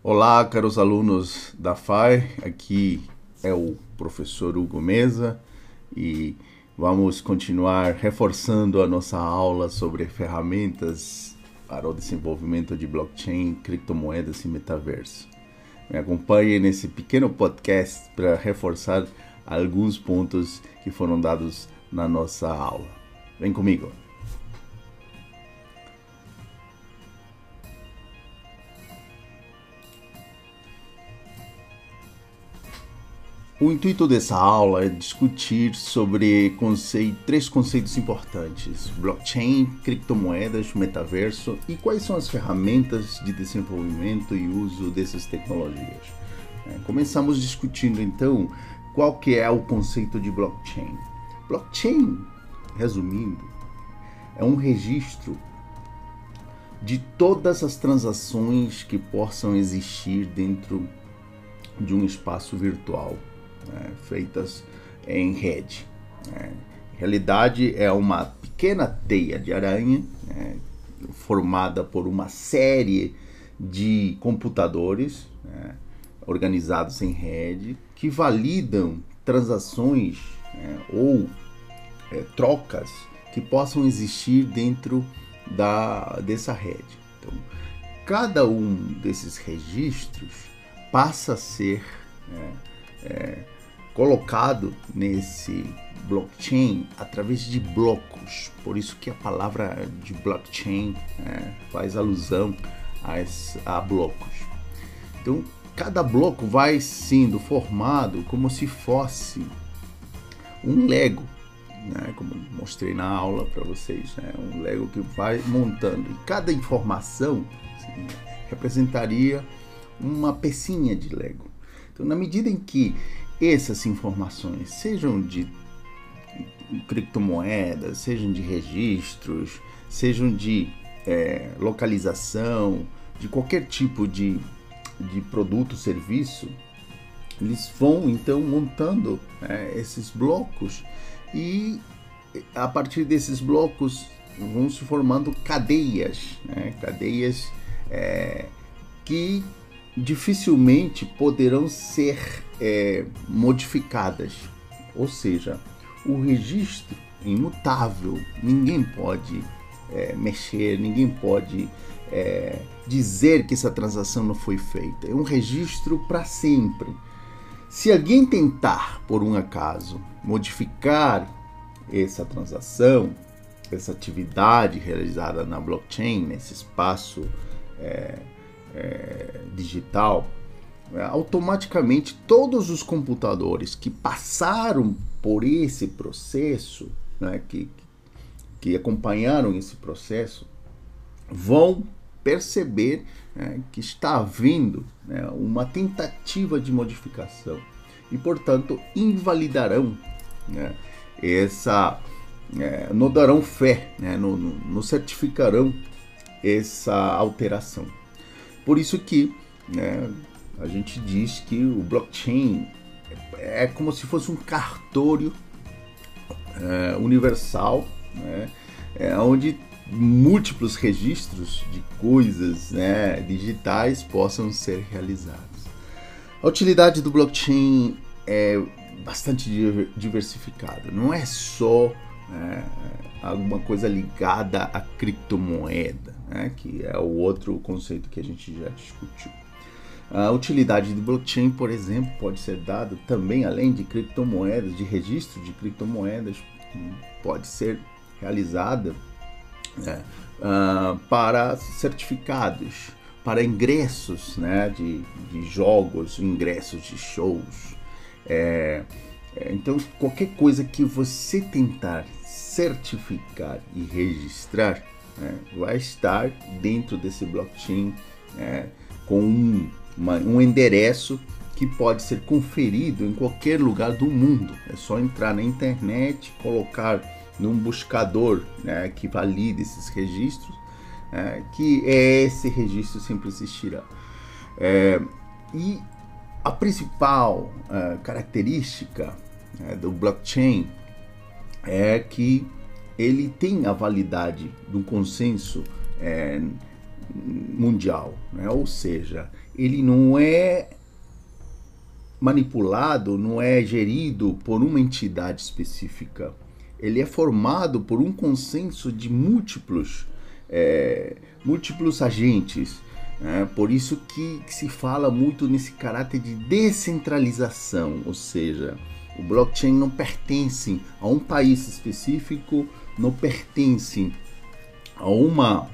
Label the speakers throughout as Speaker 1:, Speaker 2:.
Speaker 1: Olá, caros alunos da FAI, aqui é o professor Hugo Mesa e vamos continuar reforçando a nossa aula sobre ferramentas para o desenvolvimento de blockchain, criptomoedas e metaverso. Me acompanhe nesse pequeno podcast para reforçar alguns pontos que foram dados na nossa aula. Vem comigo! O intuito dessa aula é discutir sobre conceito, três conceitos importantes: blockchain, criptomoedas, metaverso e quais são as ferramentas de desenvolvimento e uso dessas tecnologias. É, começamos discutindo então qual que é o conceito de blockchain. Blockchain, resumindo, é um registro de todas as transações que possam existir dentro de um espaço virtual né, feitas em rede. Né. Realidade, é uma pequena teia de aranha né, formada por uma série de computadores né, organizados em rede que validam transações né, ou é, trocas que possam existir dentro da, dessa rede. Então, cada um desses registros passa a ser né, é, colocado nesse blockchain através de blocos. Por isso que a palavra de blockchain né, faz alusão a, a blocos. Então, cada bloco vai sendo formado como se fosse um Lego, né, como mostrei na aula para vocês, né, um Lego que vai montando. E cada informação assim, representaria uma pecinha de Lego. Então, na medida em que essas informações, sejam de criptomoedas, sejam de registros, sejam de é, localização, de qualquer tipo de, de produto, serviço, eles vão então montando é, esses blocos e a partir desses blocos vão se formando cadeias, né? cadeias é, que dificilmente poderão ser é, modificadas. Ou seja, o registro é imutável, ninguém pode é, mexer, ninguém pode é, dizer que essa transação não foi feita. É um registro para sempre. Se alguém tentar, por um acaso, modificar essa transação, essa atividade realizada na blockchain, nesse espaço é, é, digital, é, automaticamente todos os computadores que passaram por esse processo, né, que, que acompanharam esse processo, vão perceber né, que está havendo né, uma tentativa de modificação e, portanto, invalidarão né, essa, é, não darão fé, né, não certificarão essa alteração. Por isso que né, a gente diz que o blockchain é como se fosse um cartório é, universal, né, é, onde múltiplos registros de coisas né, digitais possam ser realizados. A utilidade do blockchain é bastante diversificada, não é só né, alguma coisa ligada à criptomoeda né, que é o outro conceito que a gente já discutiu. A utilidade do blockchain, por exemplo, pode ser dada também além de criptomoedas, de registro de criptomoedas, pode ser realizada né, uh, para certificados, para ingressos né, de, de jogos, ingressos de shows. É, é, então, qualquer coisa que você tentar certificar e registrar, né, vai estar dentro desse blockchain né, com um, uma, um endereço que pode ser conferido em qualquer lugar do mundo. É só entrar na internet, colocar num buscador né, que valide esses registros, é, que esse registro sempre existirá. É, e a principal é, característica né, do blockchain é que ele tem a validade do consenso é, mundial, né? ou seja, ele não é manipulado, não é gerido por uma entidade específica. Ele é formado por um consenso de múltiplos, é, múltiplos agentes. Né? Por isso que, que se fala muito nesse caráter de descentralização, ou seja, o blockchain não pertence a um país específico, não pertence a uma,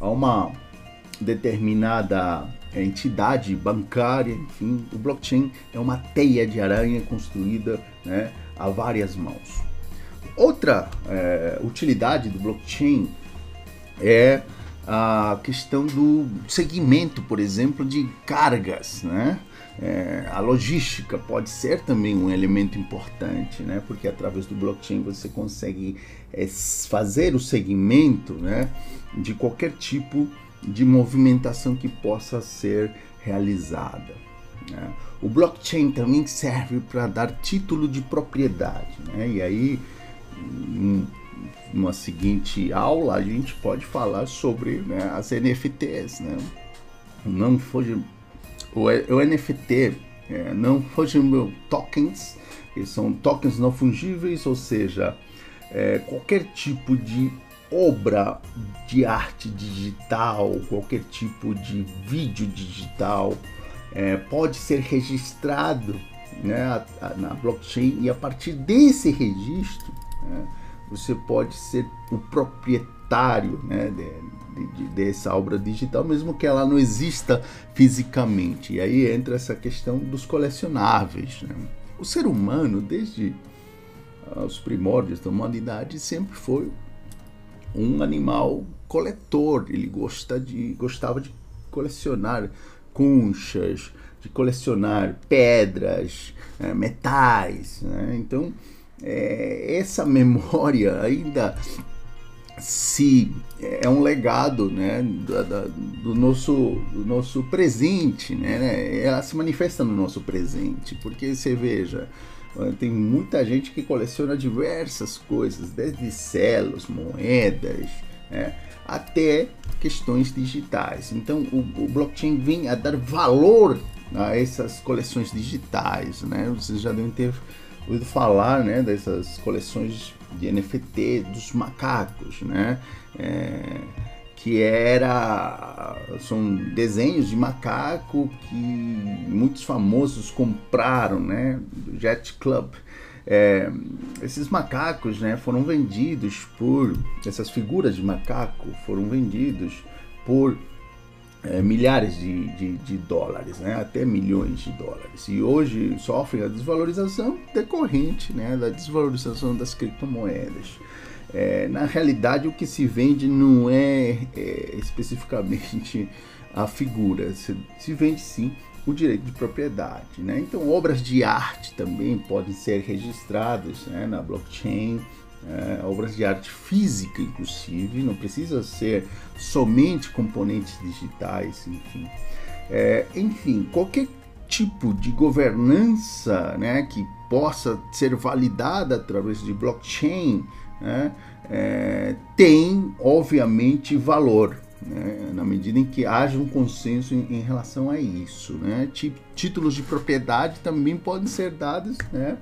Speaker 1: a uma determinada entidade bancária, enfim, o blockchain é uma teia de aranha construída né, a várias mãos. Outra é, utilidade do blockchain é a questão do segmento, por exemplo, de cargas, né? É, a logística pode ser também um elemento importante, né? Porque através do blockchain você consegue é, fazer o segmento, né? De qualquer tipo de movimentação que possa ser realizada. Né? O blockchain também serve para dar título de propriedade, né? E aí, numa seguinte aula, a gente pode falar sobre né, as NFTs, né? Não foge o, o NFT é, não fungible tokens, que são tokens não fungíveis, ou seja, é, qualquer tipo de obra de arte digital, qualquer tipo de vídeo digital é, pode ser registrado né, na blockchain e a partir desse registro né, você pode ser o proprietário né, de, de, dessa obra digital, mesmo que ela não exista fisicamente. E aí entra essa questão dos colecionáveis. Né? O ser humano, desde os primórdios da humanidade, sempre foi um animal coletor. Ele gosta de, gostava de colecionar conchas, de colecionar pedras, é, metais. Né? Então, é, essa memória ainda se é um legado né, do, do, nosso, do nosso presente, né, ela se manifesta no nosso presente, porque você veja, tem muita gente que coleciona diversas coisas, desde selos, moedas, né, até questões digitais. Então o, o, blockchain vem a dar valor a essas coleções digitais, né? Vocês já devem ter ouvido falar, né, dessas coleções de NFT dos macacos, né? É, que era são desenhos de macaco que muitos famosos compraram, né? Do Jet Club. É, esses macacos, né, foram vendidos por essas figuras de macaco foram vendidos por é, milhares de, de, de, dólares, né, até milhões de dólares. E hoje sofrem a desvalorização decorrente né, da desvalorização das criptomoedas. É, na realidade, o que se vende não é, é especificamente a figura, se, se, vende sim o direito de propriedade. Né? Então, obras de arte também podem ser registradas né, na blockchain é, obras de arte física, inclusive, não precisa ser somente componentes digitais, enfim. É, enfim, qualquer tipo de governança né, que possa ser validada através de blockchain né, é, tem, obviamente, valor. Né, na medida em que haja um consenso em, em relação a isso. Né? Títulos de propriedade também podem ser dados né,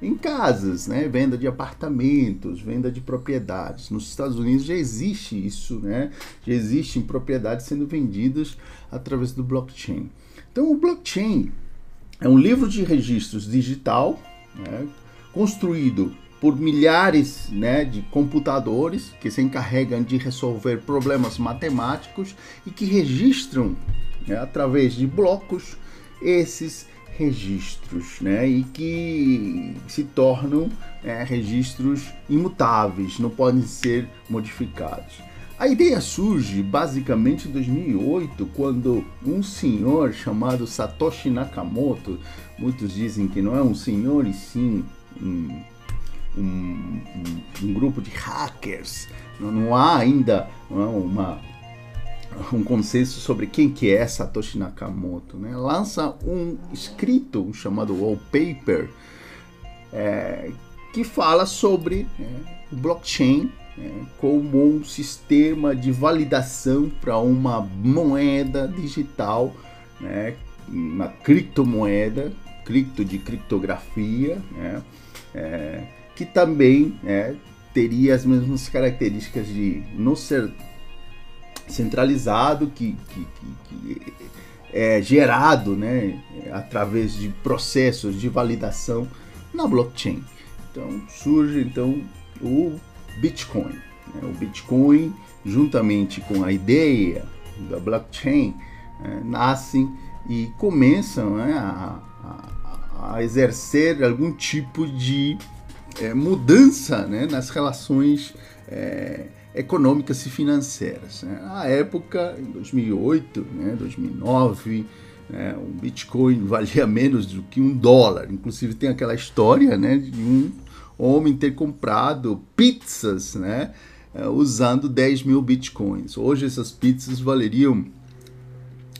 Speaker 1: em casas, né? Venda de apartamentos, venda de propriedades. Nos Estados Unidos já existe isso, né? Já existem propriedades sendo vendidas através do blockchain. Então, o blockchain é um livro de registros digital, né? construído por milhares né, de computadores que se encarregam de resolver problemas matemáticos e que registram né, através de blocos esses registros, né? E que se tornam é, registros imutáveis, não podem ser modificados. A ideia surge basicamente em 2008, quando um senhor chamado Satoshi Nakamoto, muitos dizem que não é um senhor e sim um, um, um, grupo de hackers, não, não há ainda não é uma um consenso sobre quem que é Satoshi Nakamoto, né? lança um escrito chamado Wallpaper é, que fala sobre é, o blockchain né, como um sistema de validação para uma moeda digital, né, uma criptomoeda, cripto de criptografia, né, é, que também é, teria as mesmas características de não ser centralizado, que, que, que, que é gerado né, através de processos de validação na blockchain. Então surge então o Bitcoin. Né? O Bitcoin, juntamente com a ideia da blockchain, né, nascem e começam né, a, a, a, exercer algum tipo de é, mudança né, nas relações é, econômicas e financeiras. Né? Na época, em 2008, né, 2009, né, o Bitcoin valia menos do que um dólar. Inclusive tem aquela história né, de um homem ter comprado pizzas né, eh, usando 10 mil Bitcoins. Hoje essas pizzas valeriam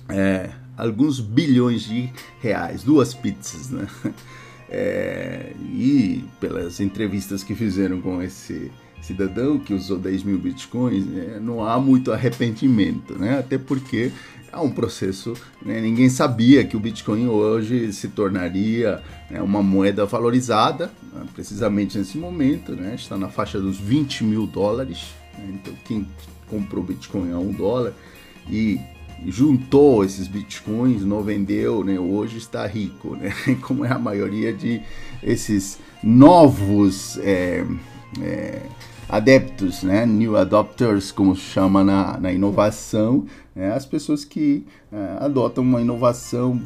Speaker 1: é, alguns bilhões de reais, duas pizzas. Né? É, e pelas entrevistas que fizeram com esse cidadão que usou 10 mil bitcoins, é, não há muito arrependimento, né? Até porque é um processo, né? ninguém sabia que o Bitcoin hoje se tornaria né, uma moeda valorizada, né? precisamente nesse momento, né? está na faixa dos 20 mil dólares. Né? Então, quem comprou Bitcoin a um dólar e juntou esses bitcoins, não vendeu, né? hoje está rico, né? como é a maioria de esses novos é, é, adeptos, né? new adopters, como se chama na, na inovação, né? as pessoas que é, adotam uma inovação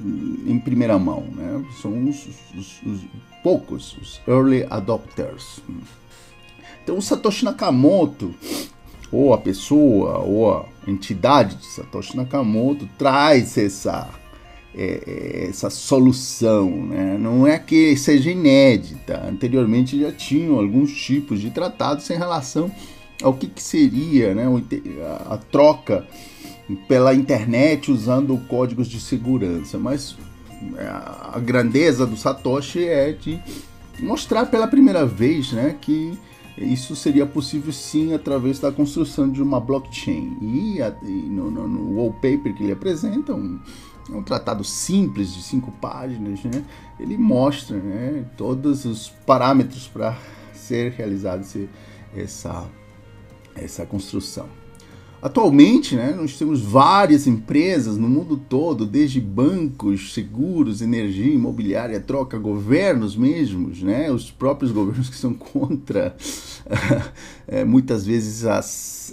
Speaker 1: em primeira mão. Né? São os, os, os poucos, os early adopters. Então, o Satoshi Nakamoto, ou a pessoa, ou a entidade de Satoshi Nakamoto, traz essa é, é, essa solução. Né? Não é que seja inédita. Anteriormente já tinham alguns tipos de tratados em relação ao que, que seria né, a, a troca pela internet usando códigos de segurança. Mas é, a grandeza do Satoshi é de mostrar pela primeira vez né, que isso seria possível sim através da construção de uma blockchain. E, e no, no, no, wallpaper que ele apresenta, um, é um tratado simples de cinco páginas, né? Ele mostra né, todos os parâmetros para ser realizada essa, essa construção. Atualmente, né, nós temos várias empresas no mundo todo, desde bancos, seguros, energia, imobiliária, troca, governos mesmos, né, os próprios governos que são contra é, muitas vezes a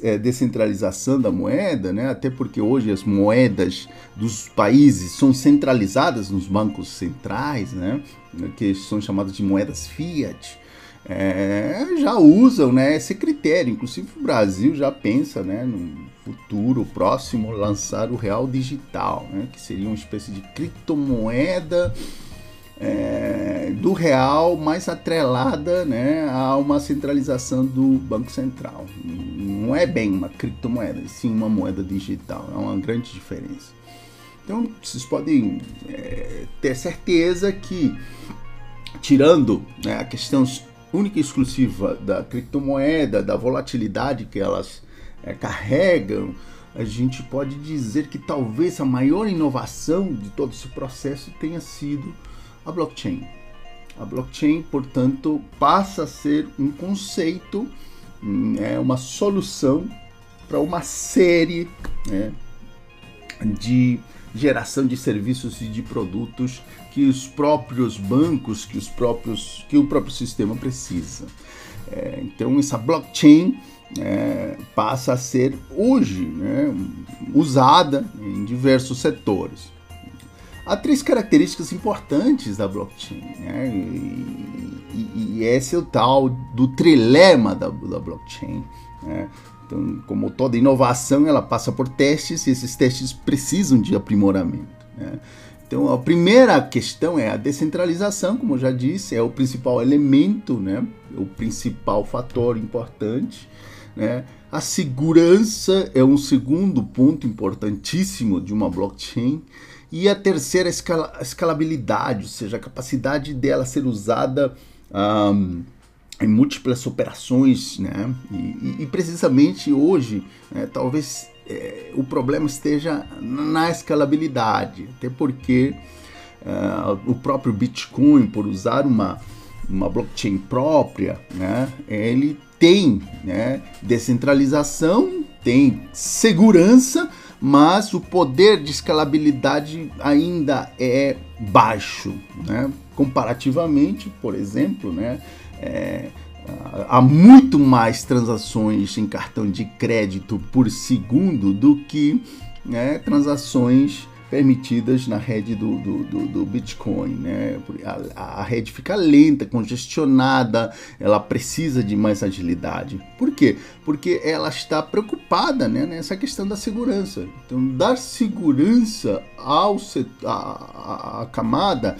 Speaker 1: é, descentralização da moeda, né, até porque hoje as moedas dos países são centralizadas nos bancos centrais, né, que são chamadas de moedas fiat é, já usam né, esse critério. Inclusive o Brasil já pensa né, no futuro próximo lançar o real digital, né, que seria uma espécie de criptomoeda é, do real mais atrelada né, a uma centralização do Banco Central. Não é bem uma criptomoeda, sim uma moeda digital. É uma grande diferença. Então vocês podem é, ter certeza que tirando né, a questão única e exclusiva da criptomoeda, da volatilidade que elas é, carregam, a gente pode dizer que talvez a maior inovação de todo esse processo tenha sido a blockchain. A blockchain, portanto, passa a ser um conceito, é uma solução para uma série né, de geração de serviços e de produtos que os próprios bancos, que os próprios, que o próprio sistema precisa. É, então essa blockchain é, passa a ser hoje né, usada em diversos setores. Há três características importantes da blockchain, né, e, e, e, esse é o tal do trilema da, da blockchain. Né, então, como toda inovação, ela passa por testes e esses testes precisam de aprimoramento. Né? Então, a primeira questão é a descentralização, como eu já disse, é o principal elemento, né? o principal fator importante. Né? A segurança é um segundo ponto importantíssimo de uma blockchain. E a terceira, a escalabilidade, ou seja, a capacidade dela ser usada um, em múltiplas operações, né? E, e precisamente hoje, né, talvez é, o problema esteja na escalabilidade, até porque uh, o próprio Bitcoin, por usar uma, uma blockchain própria, né, ele tem né, descentralização, tem segurança, mas o poder de escalabilidade ainda é baixo, né? comparativamente, por exemplo, né, é, há muito mais transações em cartão de crédito por segundo do que né, transações permitidas na rede do, do, do, do Bitcoin. Né? A, a, rede fica lenta, congestionada, ela precisa de mais agilidade. Por quê? Porque ela está preocupada né, nessa questão da segurança. Então, dar segurança ao a, a, a camada,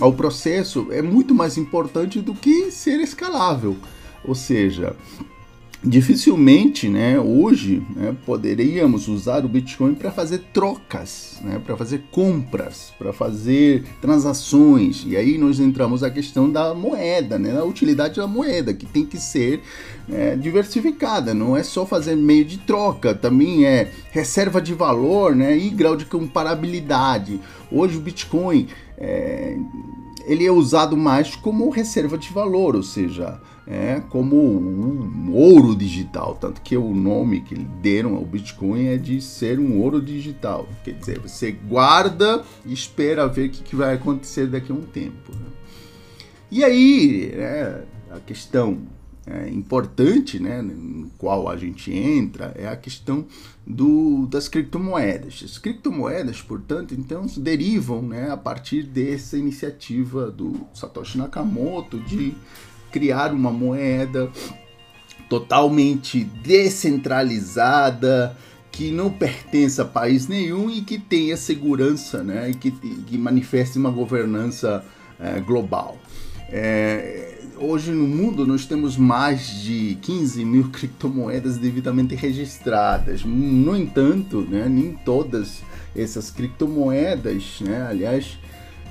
Speaker 1: ao processo, é muito mais importante do que ser escalável. Ou seja, dificilmente, né, hoje, né, poderíamos usar o Bitcoin para fazer trocas, né, para fazer compras, para fazer transações. E aí nós entramos a questão da moeda, né, da utilidade da moeda, que tem que ser é, diversificada. Não é só fazer meio de troca, também é reserva de valor, né, e grau de comparabilidade. Hoje o Bitcoin é, ele é usado mais como reserva de valor, ou seja, é, como um ouro digital, tanto que o nome que deram ao Bitcoin é de ser um ouro digital. Quer dizer, você guarda e espera ver o que, vai acontecer daqui a um tempo. Né? E aí, é, a questão é, importante, né, no qual a gente entra, é a questão do, das criptomoedas. As criptomoedas, portanto, então derivam né, a partir dessa iniciativa do Satoshi Nakamoto de criar uma moeda totalmente descentralizada, que não pertence a país nenhum e que tenha segurança, né? E que, que manifeste uma governança é, global. É, hoje no mundo nós temos mais de 15 mil criptomoedas devidamente registradas. No entanto, né, nem todas essas criptomoedas, né, aliás,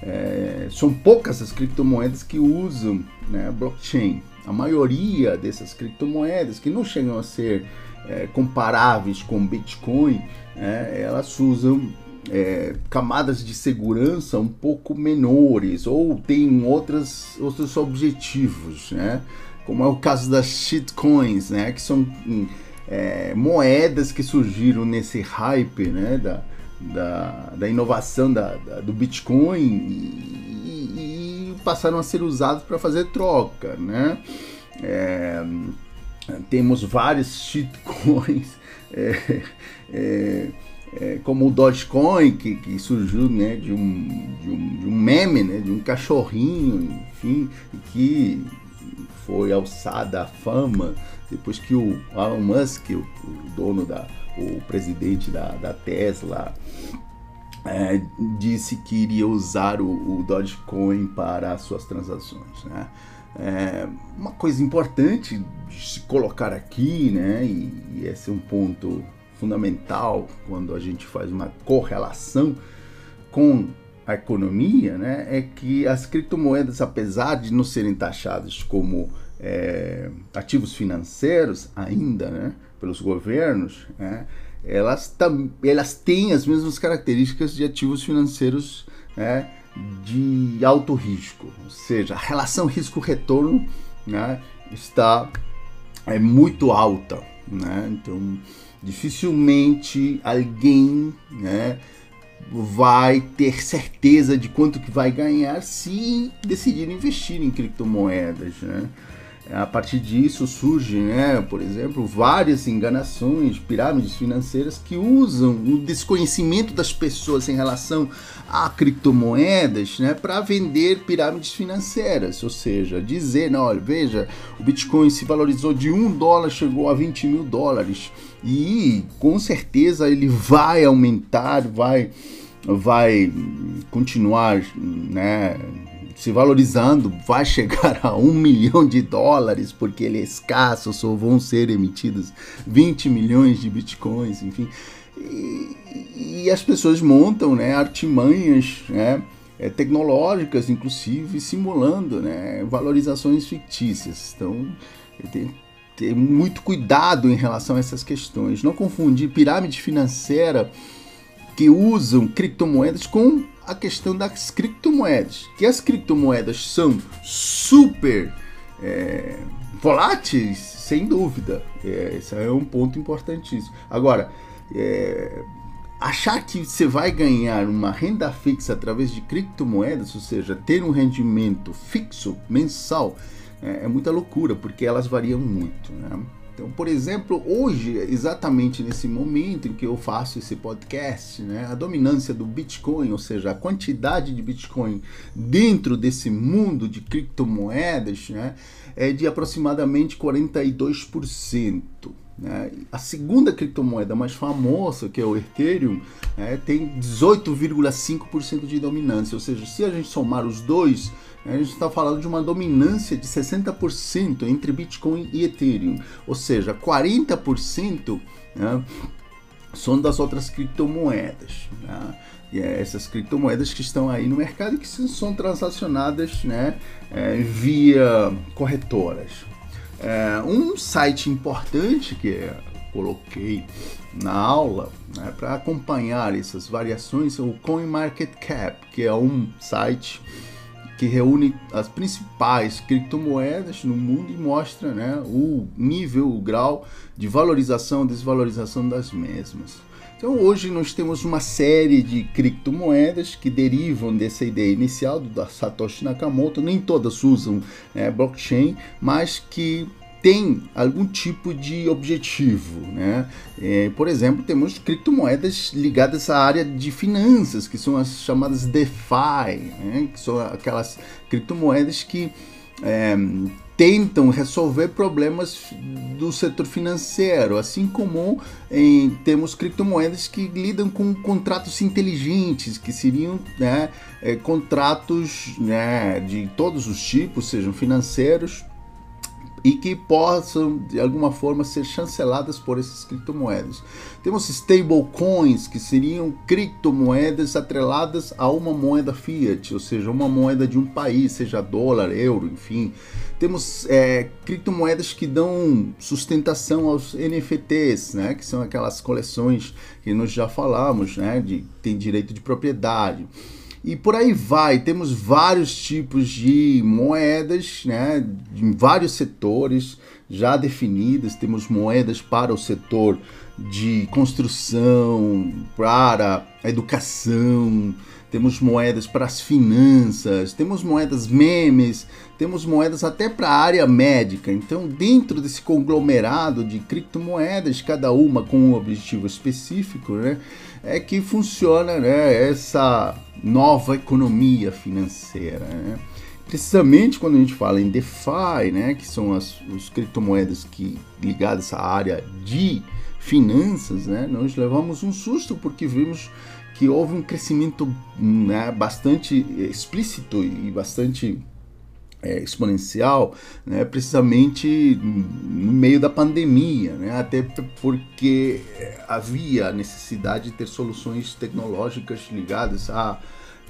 Speaker 1: é, são poucas as criptomoedas que usam né, blockchain. A maioria dessas criptomoedas, que não chegam a ser é, comparáveis com Bitcoin, é, elas usam é, camadas de segurança um pouco menores ou têm outras, outros objetivos, né? como é o caso das shitcoins, né? que são é, moedas que surgiram nesse hype né? da, da, da inovação da, da do Bitcoin e, e, passaram a ser usados para fazer troca. Né? É, temos vários shitcoins. É, é, como o Dogecoin, que, que surgiu né, de, um, de, um, de um meme, né, de um cachorrinho, enfim, que foi alçada à fama depois que o Elon Musk, o, o dono da, o presidente da, da Tesla, é, disse que iria usar o, o, Dogecoin para as suas transações. Né? É, uma coisa importante de se colocar aqui, né, e, e esse é um ponto fundamental quando a gente faz uma correlação com a economia, né, é que as criptomoedas, apesar de não serem taxadas como é, ativos financeiros ainda, né, pelos governos, né, elas, tam, elas têm as mesmas características de ativos financeiros né, de alto risco, ou seja, a relação risco-retorno né, está é muito alta, né? Então dificilmente alguém, né, vai ter certeza de quanto que vai ganhar se decidir investir em criptomoedas, né? A partir disso surgem, né, por exemplo, várias enganações, pirâmides financeiras que usam o desconhecimento das pessoas em relação a criptomoedas né, para vender pirâmides financeiras. Ou seja, dizer, olha, veja, o Bitcoin se valorizou de um dólar, chegou a 20 mil dólares. E com certeza ele vai aumentar, vai, vai continuar né, se valorizando, vai chegar a um milhão de dólares, porque ele é escasso, só vão ser emitidos 20 milhões de bitcoins, enfim. E, e as pessoas montam né, artimanhas né, é, tecnológicas, inclusive simulando né, valorizações fictícias. Então, tem ter muito cuidado em relação a essas questões. Não confundir pirâmide financeira que usam criptomoedas com a questão das criptomoedas. Que as criptomoedas são super é, voláteis, sem dúvida. É, esse é um ponto importantíssimo. Agora, é, achar que você vai ganhar uma renda fixa através de criptomoedas, ou seja, ter um rendimento fixo mensal, é, é muita loucura, porque elas variam muito. Né? Então, por exemplo, hoje, exatamente nesse momento em que eu faço esse podcast, né, a dominância do Bitcoin, ou seja, a quantidade de Bitcoin dentro desse mundo de criptomoedas, né, é de aproximadamente 42%. Né? A segunda criptomoeda mais famosa, que é o Ethereum, né, tem 18,5% de dominância. Ou seja, se a gente somar os dois, a gente está falando de uma dominância de 60% entre Bitcoin e Ethereum. Ou seja, 40% né, são das outras criptomoedas. Né? E é essas criptomoedas que estão aí no mercado e que são transacionadas né, é, via corretoras. É, um site importante que coloquei na aula né, para acompanhar essas variações é o CoinMarketCap, que é um site que reúne as principais criptomoedas no mundo e mostra né, o nível, o grau de valorização e desvalorização das mesmas. Então hoje nós temos uma série de criptomoedas que derivam dessa ideia inicial do Satoshi Nakamoto. Nem todas usam é, blockchain, mas que tem algum tipo de objetivo, né? É, por exemplo, temos criptomoedas ligadas à área de finanças, que são as chamadas DeFi, né? que são aquelas criptomoedas que é, tentam resolver problemas do setor financeiro, assim como em, temos criptomoedas que lidam com contratos inteligentes, que seriam né, é, contratos né, de todos os tipos, sejam financeiros e que possam de alguma forma ser chanceladas por essas criptomoedas. Temos stablecoins, que seriam criptomoedas atreladas a uma moeda fiat, ou seja, uma moeda de um país, seja dólar, euro, enfim. Temos é, criptomoedas que dão sustentação aos NFTs, né, que são aquelas coleções que nós já falamos, né, de tem direito de propriedade. E por aí vai, temos vários tipos de moedas, né, em vários setores já definidas. Temos moedas para o setor de construção, para a educação, temos moedas para as finanças, temos moedas memes, temos moedas até para a área médica. Então, dentro desse conglomerado de criptomoedas, cada uma com um objetivo específico, né, é que funciona né, essa nova economia financeira. Né? Precisamente quando a gente fala em DeFi, né, que são as, as criptomoedas que ligadas à área de finanças, né, nós levamos um susto porque vimos que houve um crescimento né, bastante explícito e bastante é, exponencial, né, precisamente no meio da pandemia, né, até porque é, havia necessidade de ter soluções tecnológicas ligadas a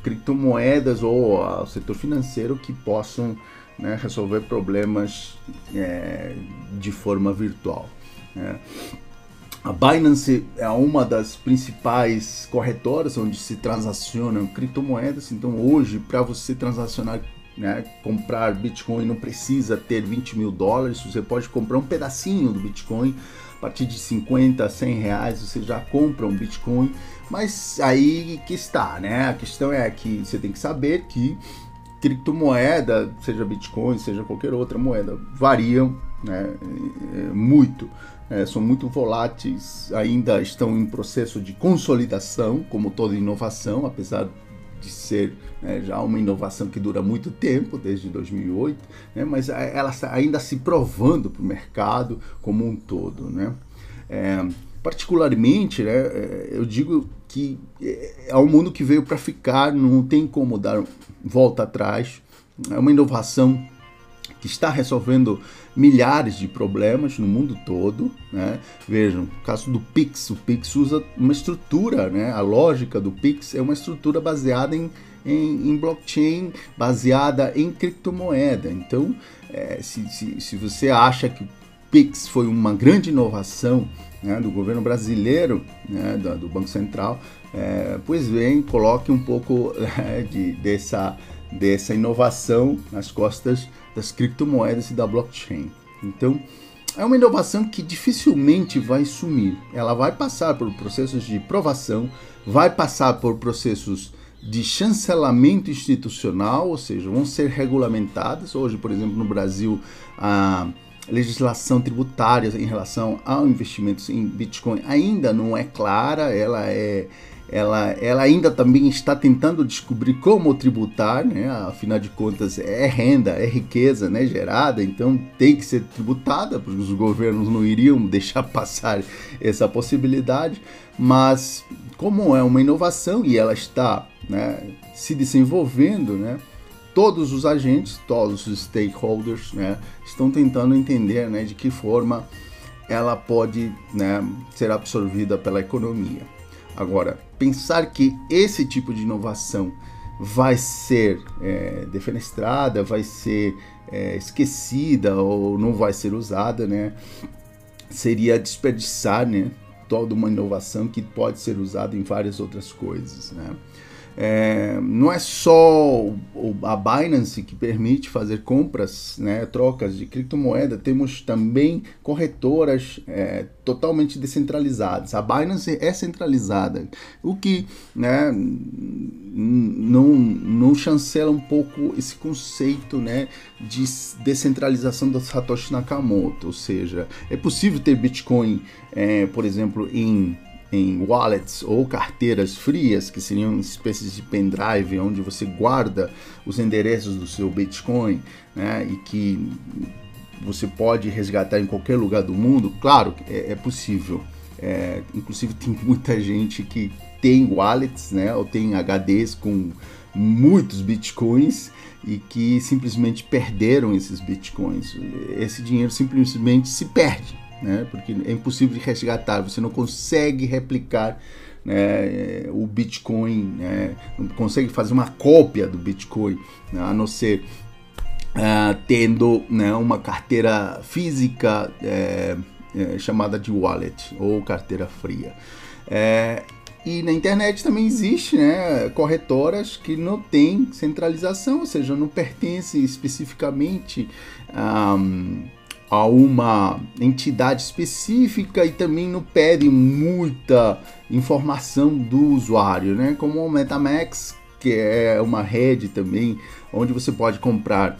Speaker 1: criptomoedas ou ao setor financeiro que possam né, resolver problemas é, de forma virtual. Né. A Binance é uma das principais corretoras onde se transacionam criptomoedas. Então, hoje, para você transacionar, né, comprar Bitcoin, não precisa ter 20 mil dólares. Você pode comprar um pedacinho do Bitcoin a partir de 50, 100 reais. Você já compra um Bitcoin. Mas aí que está, né? A questão é que você tem que saber que criptomoeda, seja Bitcoin, seja qualquer outra moeda, variam né, é, muito é, são muito voláteis, ainda estão em processo de consolidação, como toda inovação, apesar de ser né, já uma inovação que dura muito tempo, desde 2008, né, mas ela está ainda se provando para o mercado como um todo. Né? É, particularmente, né, é, eu digo que é um mundo que veio para ficar, não tem como dar volta atrás, é uma inovação que está resolvendo milhares de problemas no mundo todo. Né? Vejam, o caso do Pix, o Pix usa uma estrutura, né? a lógica do Pix é uma estrutura baseada em em, em blockchain baseada em criptomoeda. Então, é, se, se, se você acha que o Pix foi uma grande inovação né, do governo brasileiro, né, do, do, Banco Central, é, pois bem, coloque um pouco é, de, dessa, dessa inovação nas costas das criptomoedas e da blockchain. Então, é uma inovação que dificilmente vai sumir. Ela vai passar por processos de provação, vai passar por processos de chancelamento institucional, ou seja, vão ser regulamentadas. Hoje, por exemplo, no Brasil, a legislação tributária em relação ao investimento em Bitcoin ainda não é clara, ela é ela, ela ainda também está tentando descobrir como tributar, né? afinal de contas é renda, é riqueza né? gerada, então tem que ser tributada, porque os governos não iriam deixar passar essa possibilidade, mas como é uma inovação e ela está né, se desenvolvendo, né? todos os agentes, todos os stakeholders, né, estão tentando entender, né, de que forma ela pode, né, ser absorvida pela economia. Agora, pensar que esse tipo de inovação vai ser é, defenestrada, vai ser é, esquecida ou não vai ser usada, né, seria desperdiçar, né, toda uma inovação que pode ser usada em várias outras coisas, né. É, não é só a Binance que permite fazer compras, né, trocas de criptomoeda, temos também corretoras é, totalmente descentralizadas. A Binance é centralizada, o que né, não, chancela um pouco esse conceito né, de descentralização da Satoshi Nakamoto, ou seja, é possível ter Bitcoin, é, por exemplo, em em wallets ou carteiras frias, que seriam espécies de pendrive onde você guarda os endereços do seu Bitcoin, né, e que você pode resgatar em qualquer lugar do mundo, claro, é, é possível. É, inclusive tem muita gente que tem wallets, né, ou tem HDs com muitos bitcoins e que simplesmente perderam esses bitcoins. Esse dinheiro simplesmente se perde né? Porque é impossível de resgatar, você não consegue replicar né, o Bitcoin, né? não consegue fazer uma cópia do Bitcoin, né? a não ser uh, tendo né, uma carteira física é, é, chamada de wallet ou carteira fria. É, e na internet também existe né, corretoras que não têm centralização, ou seja, não pertencem especificamente a. Um, a uma entidade específica e também não pede muita informação do usuário, né? Como o MetaMask, que é uma rede também onde você pode comprar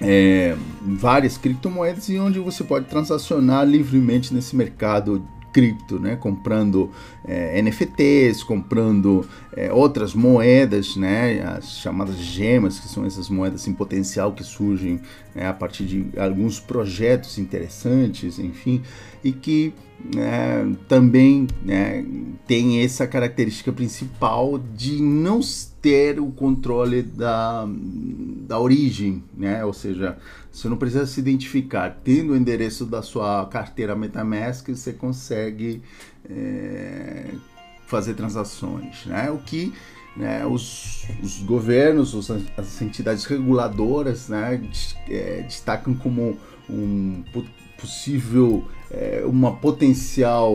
Speaker 1: é, várias criptomoedas e onde você pode transacionar livremente nesse mercado cripto, né? comprando é, NFTs, comprando é, outras moedas, né? as chamadas gemas, que são essas moedas em potencial que surgem né? a partir de alguns projetos interessantes, enfim, e que né, também né, tem essa característica principal de não ter o controle da, da origem, né? ou seja, você não precisa se identificar. Tendo o endereço da sua carteira MetaMask, você consegue é, fazer transações. Né? O que né, os, os, governos, os, as entidades reguladoras né, é, destacam como um possível, é, uma potencial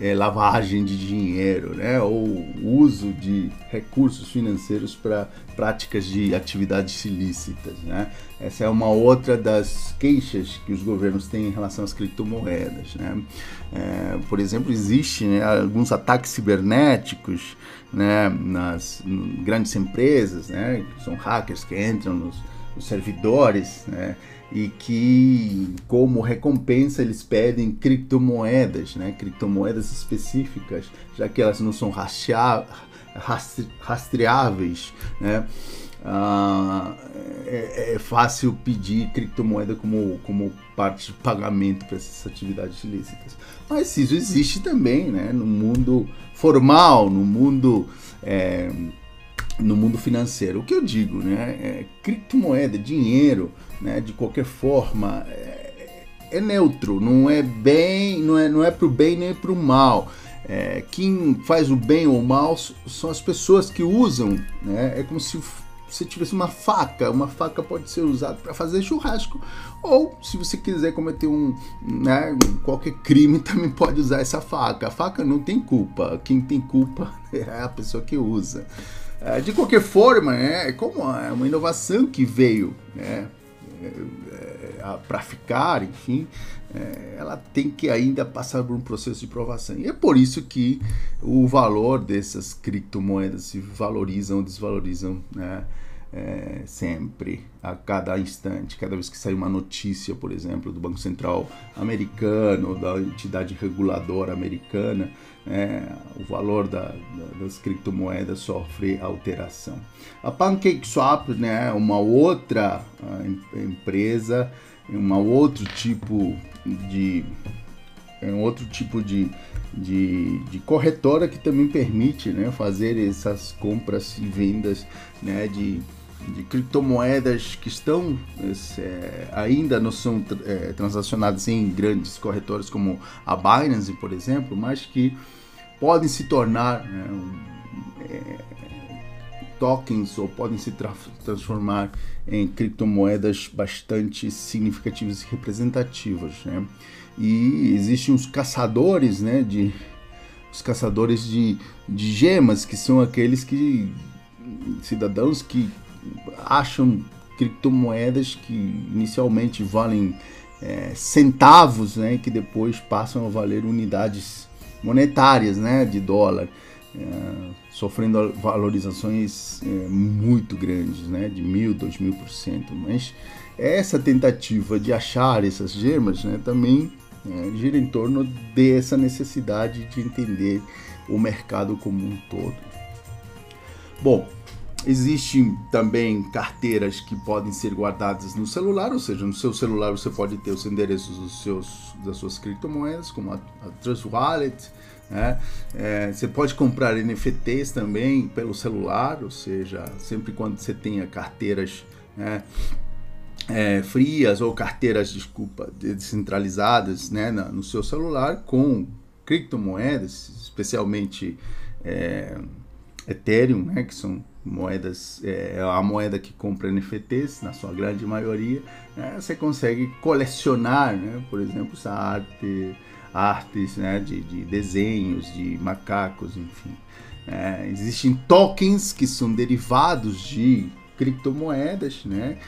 Speaker 1: é, lavagem de dinheiro, né? ou uso de recursos financeiros para práticas de atividades ilícitas. Né? Essa é uma outra das queixas que os governos têm em relação às criptomoedas. Né? É, por exemplo, existe né, alguns ataques cibernéticos né, nas grandes empresas, né, que são hackers que entram nos, nos servidores, né, e que como recompensa eles pedem criptomoedas, né? criptomoedas específicas, já que elas não são rastreáveis, né? Ah, é, é, fácil pedir criptomoeda como, como parte de pagamento para essas atividades ilícitas. Mas isso existe também né? no mundo formal, no mundo é, no mundo financeiro. O que eu digo, né? É, criptomoeda, dinheiro, né? De qualquer forma, é, é, neutro, não é bem, não é, não é para o bem nem para o mal. é, quem faz o bem ou o mal são as pessoas que usam, né? É como se você tivesse uma faca, uma faca pode ser usada para fazer churrasco, ou se você quiser cometer um, né, qualquer crime, também pode usar essa faca. A faca não tem culpa, quem tem culpa é a pessoa que usa. É, de qualquer forma, né, é como é uma inovação que veio, né, é, é, para ficar, enfim, é, ela tem que ainda passar por um processo de provação. E é por isso que o valor dessas criptomoedas se valorizam ou desvalorizam né, é, sempre, a cada instante. Cada vez que sai uma notícia, por exemplo, do Banco Central americano, da entidade reguladora americana, é, o valor da, da, das criptomoedas sofre alteração. A PancakeSwap né, é uma outra empresa, um outro tipo de é um outro tipo de, de, de, corretora que também permite né, fazer essas compras e vendas né, de, de criptomoedas que estão é, ainda não são é, transacionadas em grandes corretoras como a Binance, por exemplo, mas que podem se tornar né, é, tokens ou podem se tra transformar em criptomoedas bastante significativas e representativas. Né? E existem os caçadores, né, de, os caçadores de, de gemas, que são aqueles que cidadãos que acham criptomoedas que inicialmente valem é, centavos, né, que depois passam a valer unidades monetárias, né, de dólar é, sofrendo valorizações é, muito grandes, né, de mil, dois mil por cento. Mas essa tentativa de achar essas gemas né, também é, gira em torno dessa necessidade de entender o mercado como um todo. Bom, Existem também carteiras que podem ser guardadas no celular, ou seja, no seu celular você pode ter os endereços dos seus, das suas criptomoedas, como a, a Trust Wallet, né? É, você pode comprar NFTs também pelo celular, ou seja, sempre quando você tenha carteiras né, é, frias ou carteiras, desculpa, descentralizadas né, no seu celular com criptomoedas, especialmente é, Ethereum, né, que são moedas, é a moeda que compra NFTs, na sua grande maioria, né, você consegue colecionar, né, por exemplo, essa arte artes né, de, de desenhos, de macacos, enfim. É, existem tokens que são derivados de criptomoedas, né?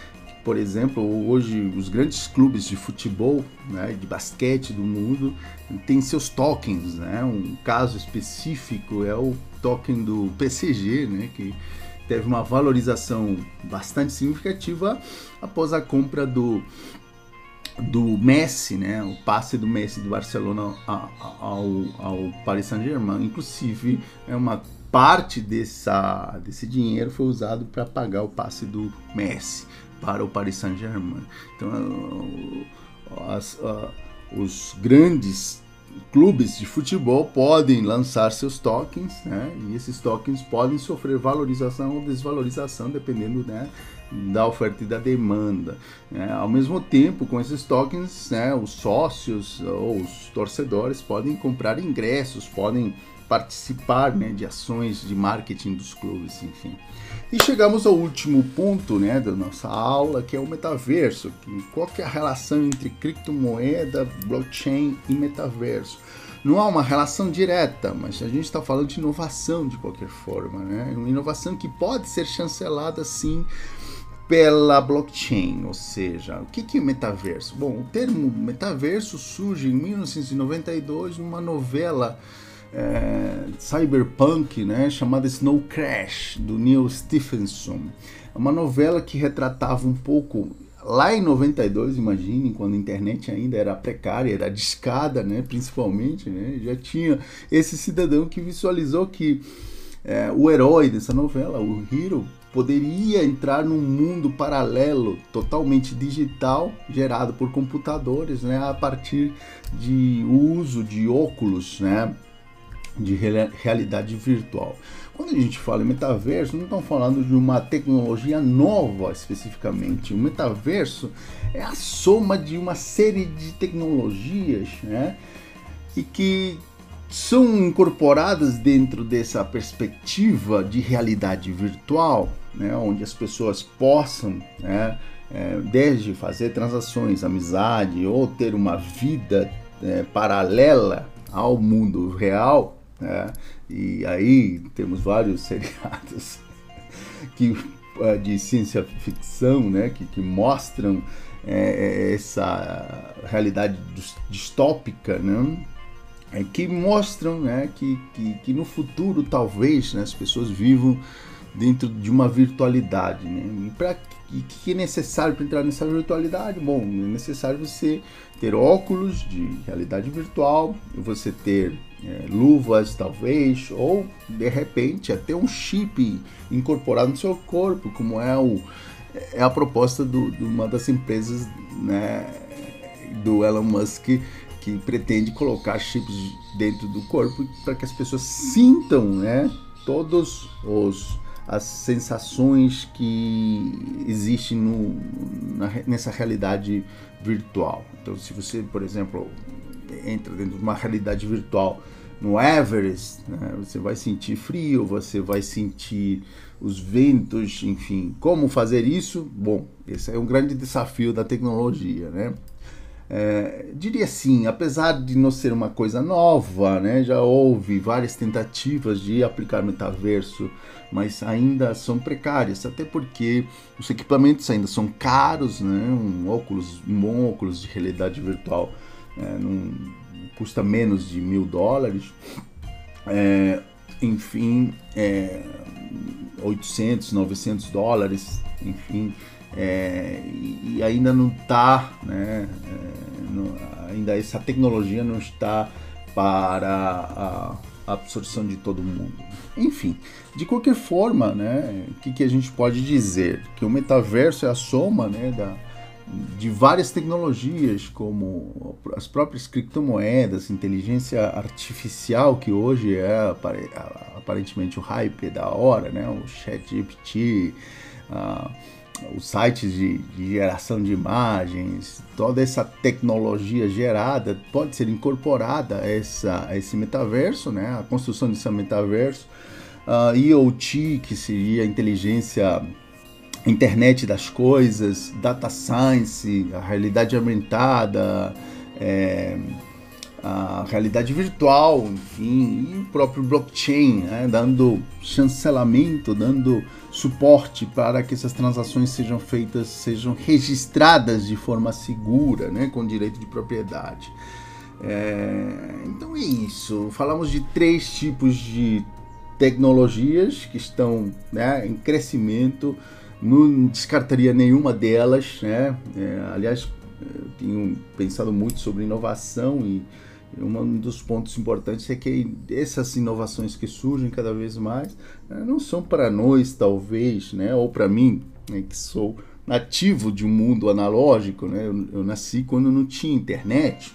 Speaker 1: Por exemplo, hoje os grandes clubes de futebol, né, de basquete do mundo, têm seus tokens, né? Um caso específico é o token do PCG, né, que teve uma valorização bastante significativa após a compra do do Messi, né, o passe do Messi do Barcelona ao, ao Paris Saint-Germain, inclusive é uma parte dessa, desse dinheiro foi usado para pagar o passe do Messi para o Paris Saint-Germain. Então, as, os grandes clubes de futebol podem lançar seus tokens, né? E esses tokens podem sofrer valorização ou desvalorização dependendo, né, da oferta e da demanda. Né? Ao mesmo tempo, com esses tokens, né, os sócios ou os torcedores podem comprar ingressos, podem participar né, de ações de marketing dos clubes, enfim. E chegamos ao último ponto né, da nossa aula, que é o metaverso. Qual que é a relação entre criptomoeda, blockchain e metaverso? Não há uma relação direta, mas a gente está falando de inovação de qualquer forma, né? Uma inovação que pode ser chancelada sim pela blockchain, ou seja, o que é metaverso? Bom, o termo metaverso surge em 1992 numa novela é, cyberpunk, né, chamada Snow Crash do Neil Stephenson. É uma novela que retratava um pouco lá em 92, imaginem, quando a internet ainda era precária, era discada, né, principalmente, né, já tinha esse cidadão que visualizou que é, o herói dessa novela, o Hero, poderia entrar num mundo paralelo, totalmente digital, gerado por computadores, né, a partir de uso de óculos, né, de realidade virtual. Quando a gente fala em metaverso, não estamos falando de uma tecnologia nova especificamente. O metaverso é a soma de uma série de tecnologias, né, e que são incorporadas dentro dessa perspectiva de realidade virtual, né, onde as pessoas possam, né, é, desde fazer transações, amizade ou ter uma vida é, paralela ao mundo real, né, e aí temos vários seriados que, é, de ciência ficção né, que, que mostram é, essa realidade distópica, né? É, que mostram né, que, que, que, no futuro talvez né, as pessoas vivam dentro de uma virtualidade. Né? Para que é necessário para entrar nessa virtualidade? Bom, é necessário você ter óculos de realidade virtual, você ter é, luvas talvez, ou de repente até um chip incorporado no seu corpo, como é o é a proposta de uma das empresas né, do Elon Musk que pretende colocar chips dentro do corpo para que as pessoas sintam né, todos os as sensações que existem no, na, nessa realidade virtual. Então, se você, por exemplo, entra dentro de uma realidade virtual no Everest, né, você vai sentir frio, você vai sentir os ventos, enfim. Como fazer isso? Bom, esse é um grande desafio da tecnologia, né? É, diria assim, apesar de não ser uma coisa nova, né, já houve várias tentativas de aplicar metaverso, mas ainda são precárias, até porque os equipamentos ainda são caros, né, um óculos, um bom óculos de realidade virtual é, não, custa menos de mil dólares, é, enfim, é, 800, 900 dólares, enfim, é, e, ainda não está, né, é, ainda essa tecnologia não está para a absorção de todo mundo. Enfim, de qualquer forma, né, o que, que a gente pode dizer? Que o metaverso é a soma né, da, de várias tecnologias, como as próprias criptomoedas, inteligência artificial, que hoje é aparentemente o hype da hora, né? o ChatGPT, uh, os sites de, de, geração de imagens, toda essa tecnologia gerada pode ser incorporada a, essa, a esse metaverso, né? a construção desse metaverso. Uh, IoT, que seria a inteligência internet das coisas, data science, a realidade aumentada, é, realidade virtual, enfim, e o próprio blockchain, né, dando chancelamento, dando suporte para que essas transações sejam feitas, sejam registradas de forma segura, né, com direito de propriedade. É, então é isso. Falamos de três tipos de tecnologias que estão né, em crescimento não descartaria nenhuma delas, né? É, aliás, eu tenho pensado muito sobre inovação e um dos pontos importantes é que essas inovações que surgem cada vez mais né, não são para nós, talvez, né? Ou para mim, né, que sou nativo de um mundo analógico, né? Eu, eu nasci quando não tinha internet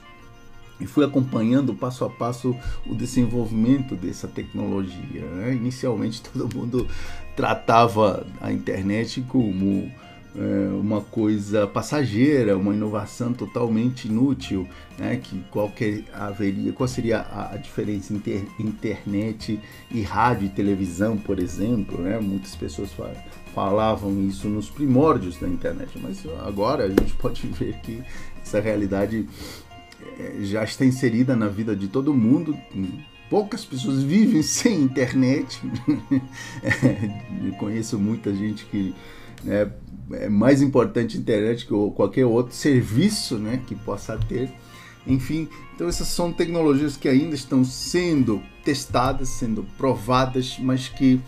Speaker 1: e fui acompanhando passo a passo o desenvolvimento dessa tecnologia. Né? Inicialmente todo mundo tratava a internet como é, uma coisa passageira, uma inovação totalmente inútil, né? que qualquer haveria, qual seria a, a diferença entre internet e rádio e televisão, por exemplo? Né? Muitas pessoas falavam isso nos primórdios da internet, mas agora a gente pode ver que essa realidade é, já está inserida na vida de todo mundo. Poucas pessoas vivem sem internet. é, conheço muita gente que né, é mais importante internet que qualquer outro serviço né, que possa ter. Enfim, então essas são tecnologias que ainda estão sendo testadas, sendo provadas, mas que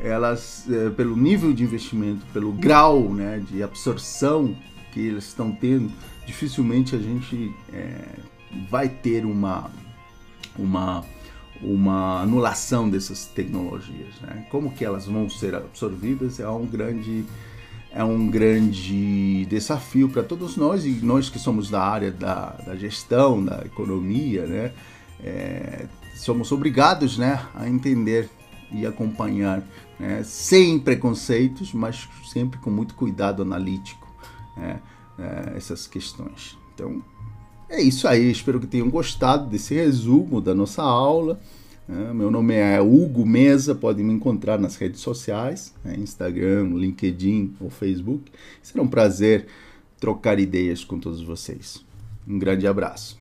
Speaker 1: elas, é, pelo nível de investimento, pelo grau né, de absorção que eles estão tendo, dificilmente a gente é, vai ter uma, uma, uma anulação dessas tecnologias. Né? Como que elas vão ser absorvidas é um grande é um grande desafio para todos nós e nós que somos da área da, da gestão, da economia, né? É, somos obrigados né, a entender e acompanhar, né, sem preconceitos, mas sempre com muito cuidado analítico. Né? é, essas questões. Então, É isso aí, espero que tenham gostado desse resumo da nossa aula. É, meu nome é Hugo Mesa, podem me encontrar nas redes sociais, né, Instagram, LinkedIn ou Facebook. Será um prazer trocar ideias com todos vocês. Um grande abraço.